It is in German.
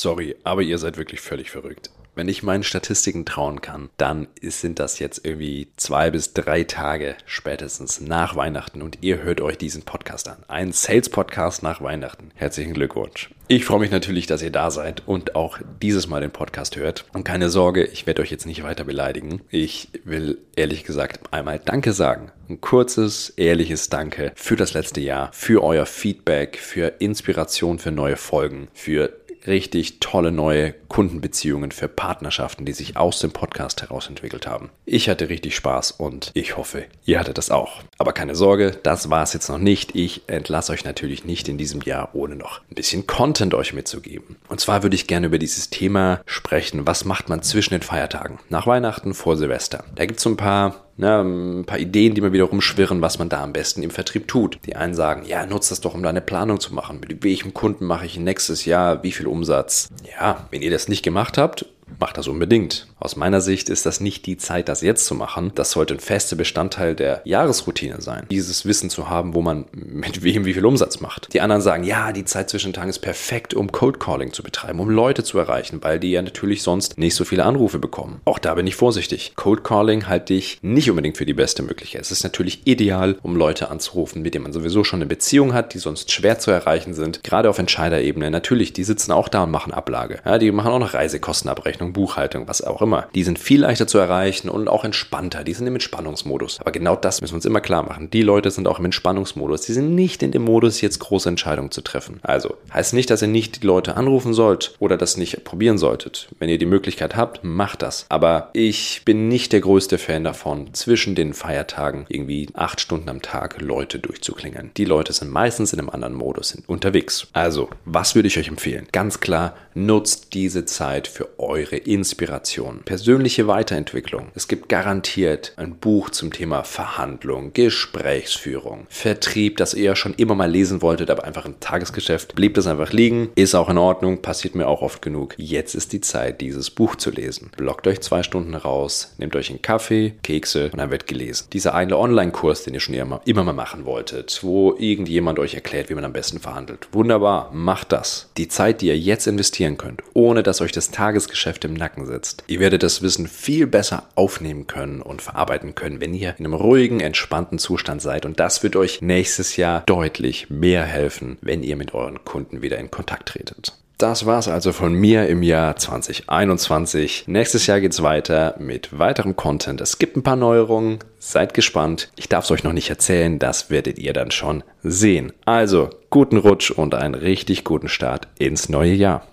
Sorry, aber ihr seid wirklich völlig verrückt. Wenn ich meinen Statistiken trauen kann, dann sind das jetzt irgendwie zwei bis drei Tage spätestens nach Weihnachten und ihr hört euch diesen Podcast an. Ein Sales-Podcast nach Weihnachten. Herzlichen Glückwunsch. Ich freue mich natürlich, dass ihr da seid und auch dieses Mal den Podcast hört. Und keine Sorge, ich werde euch jetzt nicht weiter beleidigen. Ich will ehrlich gesagt einmal Danke sagen. Ein kurzes, ehrliches Danke für das letzte Jahr, für euer Feedback, für Inspiration für neue Folgen, für richtig tolle neue Kundenbeziehungen, für Partnerschaften, die sich aus dem Podcast heraus entwickelt haben. Ich hatte richtig Spaß und ich hoffe, ihr hattet das auch. Aber keine Sorge, das war es jetzt noch nicht. Ich entlasse euch natürlich nicht in diesem Jahr, ohne noch ein bisschen Content euch mitzugeben. Und zwar würde ich gerne über dieses Thema sprechen. Was macht man zwischen den Feiertagen? Nach Weihnachten, vor Silvester. Da gibt es so ein paar Ne, ein paar Ideen, die mir wieder rumschwirren, was man da am besten im Vertrieb tut. Die einen sagen, ja, nutzt das doch, um deine Planung zu machen. Mit welchem Kunden mache ich nächstes Jahr wie viel Umsatz? Ja, wenn ihr das nicht gemacht habt, macht das unbedingt. Aus meiner Sicht ist das nicht die Zeit, das jetzt zu machen. Das sollte ein fester Bestandteil der Jahresroutine sein. Dieses Wissen zu haben, wo man mit wem wie viel Umsatz macht. Die anderen sagen, ja, die Zeit zwischen Tagen ist perfekt, um Cold Calling zu betreiben, um Leute zu erreichen, weil die ja natürlich sonst nicht so viele Anrufe bekommen. Auch da bin ich vorsichtig. Cold Calling halte ich nicht unbedingt für die beste Möglichkeit. Es ist natürlich ideal, um Leute anzurufen, mit denen man sowieso schon eine Beziehung hat, die sonst schwer zu erreichen sind. Gerade auf Entscheiderebene. Natürlich, die sitzen auch da und machen Ablage. Ja, die machen auch noch Reisekostenabrechnung, Buchhaltung, was auch immer. Die sind viel leichter zu erreichen und auch entspannter. Die sind im Entspannungsmodus. Aber genau das müssen wir uns immer klar machen. Die Leute sind auch im Entspannungsmodus. Die sind nicht in dem Modus, jetzt große Entscheidungen zu treffen. Also heißt nicht, dass ihr nicht die Leute anrufen sollt oder das nicht probieren solltet. Wenn ihr die Möglichkeit habt, macht das. Aber ich bin nicht der größte Fan davon, zwischen den Feiertagen irgendwie acht Stunden am Tag Leute durchzuklingen. Die Leute sind meistens in einem anderen Modus sind unterwegs. Also, was würde ich euch empfehlen? Ganz klar, nutzt diese Zeit für eure Inspiration. Persönliche Weiterentwicklung. Es gibt garantiert ein Buch zum Thema Verhandlung, Gesprächsführung, Vertrieb, das ihr ja schon immer mal lesen wolltet, aber einfach im Tagesgeschäft blieb das einfach liegen. Ist auch in Ordnung, passiert mir auch oft genug. Jetzt ist die Zeit, dieses Buch zu lesen. Blockt euch zwei Stunden raus, nehmt euch einen Kaffee, Kekse und dann wird gelesen. Dieser eine Online-Kurs, den ihr schon immer mal machen wolltet, wo irgendjemand euch erklärt, wie man am besten verhandelt. Wunderbar, macht das. Die Zeit, die ihr jetzt investieren könnt, ohne dass euch das Tagesgeschäft im Nacken sitzt. Ihr werdet das Wissen viel besser aufnehmen können und verarbeiten können, wenn ihr in einem ruhigen, entspannten Zustand seid. Und das wird euch nächstes Jahr deutlich mehr helfen, wenn ihr mit euren Kunden wieder in Kontakt tretet. Das war's also von mir im Jahr 2021. Nächstes Jahr geht's weiter mit weiterem Content. Es gibt ein paar Neuerungen. Seid gespannt. Ich darf es euch noch nicht erzählen. Das werdet ihr dann schon sehen. Also, guten Rutsch und einen richtig guten Start ins neue Jahr.